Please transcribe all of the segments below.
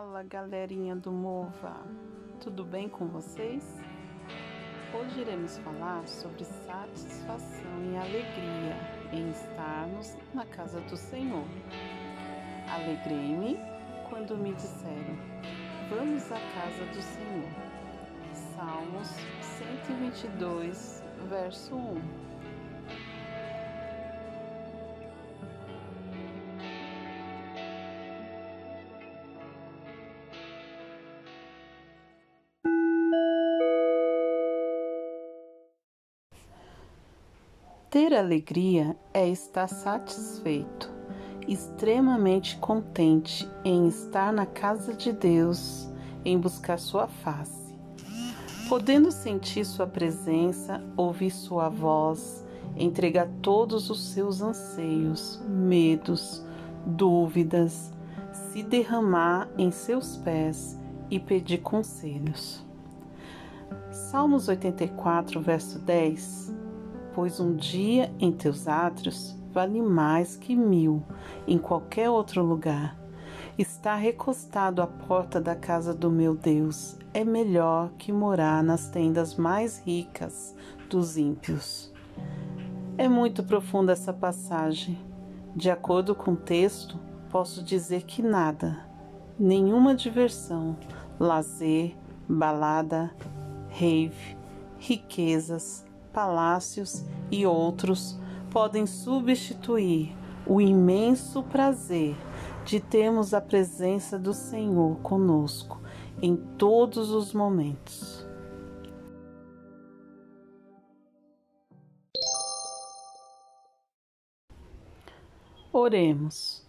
Fala galerinha do Mova, tudo bem com vocês? Hoje iremos falar sobre satisfação e alegria em estarmos na casa do Senhor. Alegrei-me quando me disseram: Vamos à casa do Senhor. Salmos 122, verso 1. Ter alegria é estar satisfeito, extremamente contente em estar na casa de Deus, em buscar sua face. Podendo sentir sua presença, ouvir sua voz, entregar todos os seus anseios, medos, dúvidas, se derramar em seus pés e pedir conselhos. Salmos 84, verso 10 pois um dia em teus átrios vale mais que mil em qualquer outro lugar. Estar recostado à porta da casa do meu Deus é melhor que morar nas tendas mais ricas dos ímpios. É muito profunda essa passagem. De acordo com o texto, posso dizer que nada, nenhuma diversão, lazer, balada, rave, riquezas, palácios e outros podem substituir o imenso prazer de termos a presença do Senhor conosco em todos os momentos. Oremos.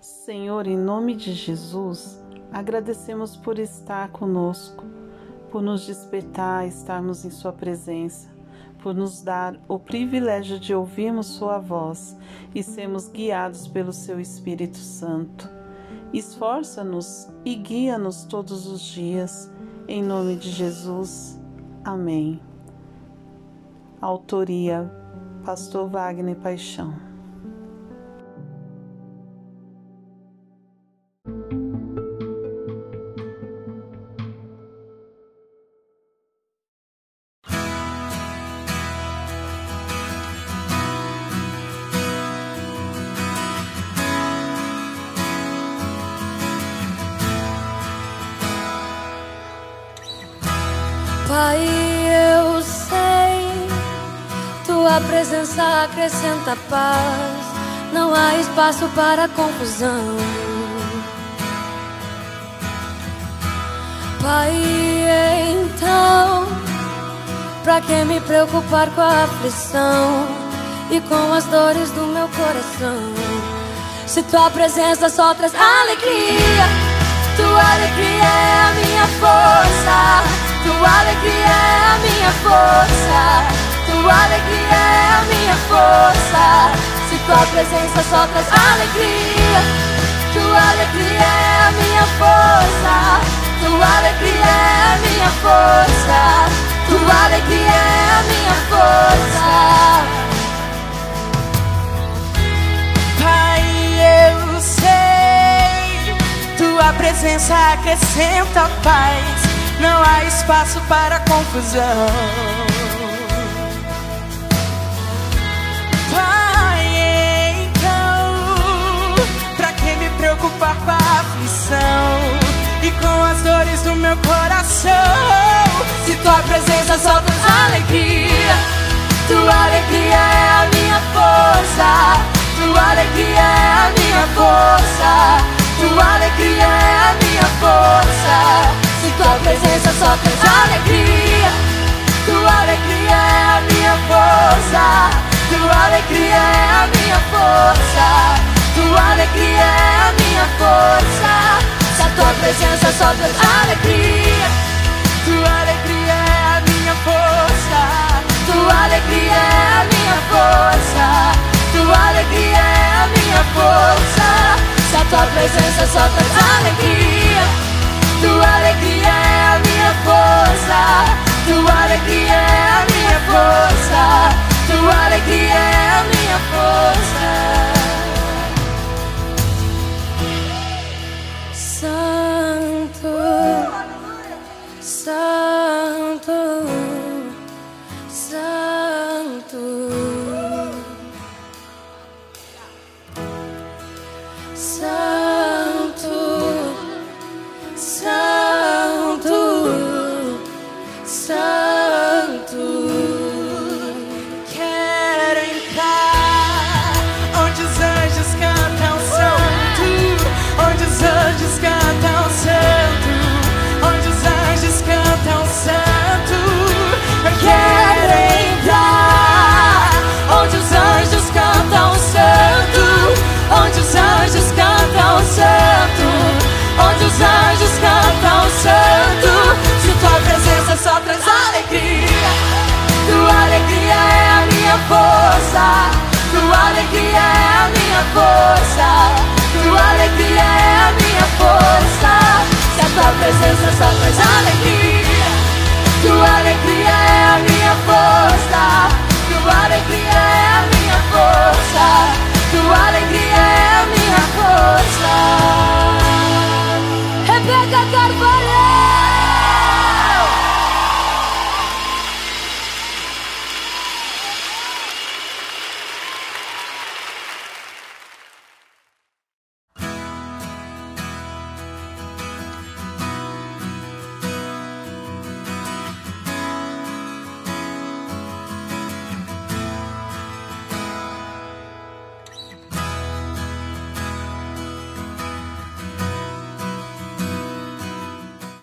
Senhor, em nome de Jesus, agradecemos por estar conosco, por nos despertar, estarmos em Sua presença por nos dar o privilégio de ouvirmos Sua voz e sermos guiados pelo Seu Espírito Santo. Esforça-nos e guia-nos todos os dias, em nome de Jesus. Amém. Autoria: Pastor Wagner Paixão. Pai, eu sei, tua presença acrescenta paz, não há espaço para confusão. Pai, então, pra que me preocupar com a aflição e com as dores do meu coração? Se tua presença só traz alegria, tua alegria é a minha força. Tua alegria força. Tua alegria é a minha força. Se tua presença só traz alegria, tua alegria é a minha força. Tua alegria é a minha força. Tua alegria é a minha força. Pai, eu sei, tua presença acrescenta paz não há espaço para confusão. Pai, então, pra que me preocupar com a aflição e com as dores do meu coração? Se tua presença só traz alegria, tua alegria é a minha força, tua alegria é a minha força, tua alegria é a minha força. Tua presença só traz alegria. Tua alegria é a minha força. Tua alegria é a minha força. Tua alegria é a minha força. Se a tua presença só traz alegria. Tua alegria é a minha força. Tua alegria é a minha força. Tua alegria é a minha força. Se a tua presença só traz alegria tua alegria é a minha força. Tua alegria é a minha força. Tua alegria é a minha força. Santo, Santo, Santo. Alegria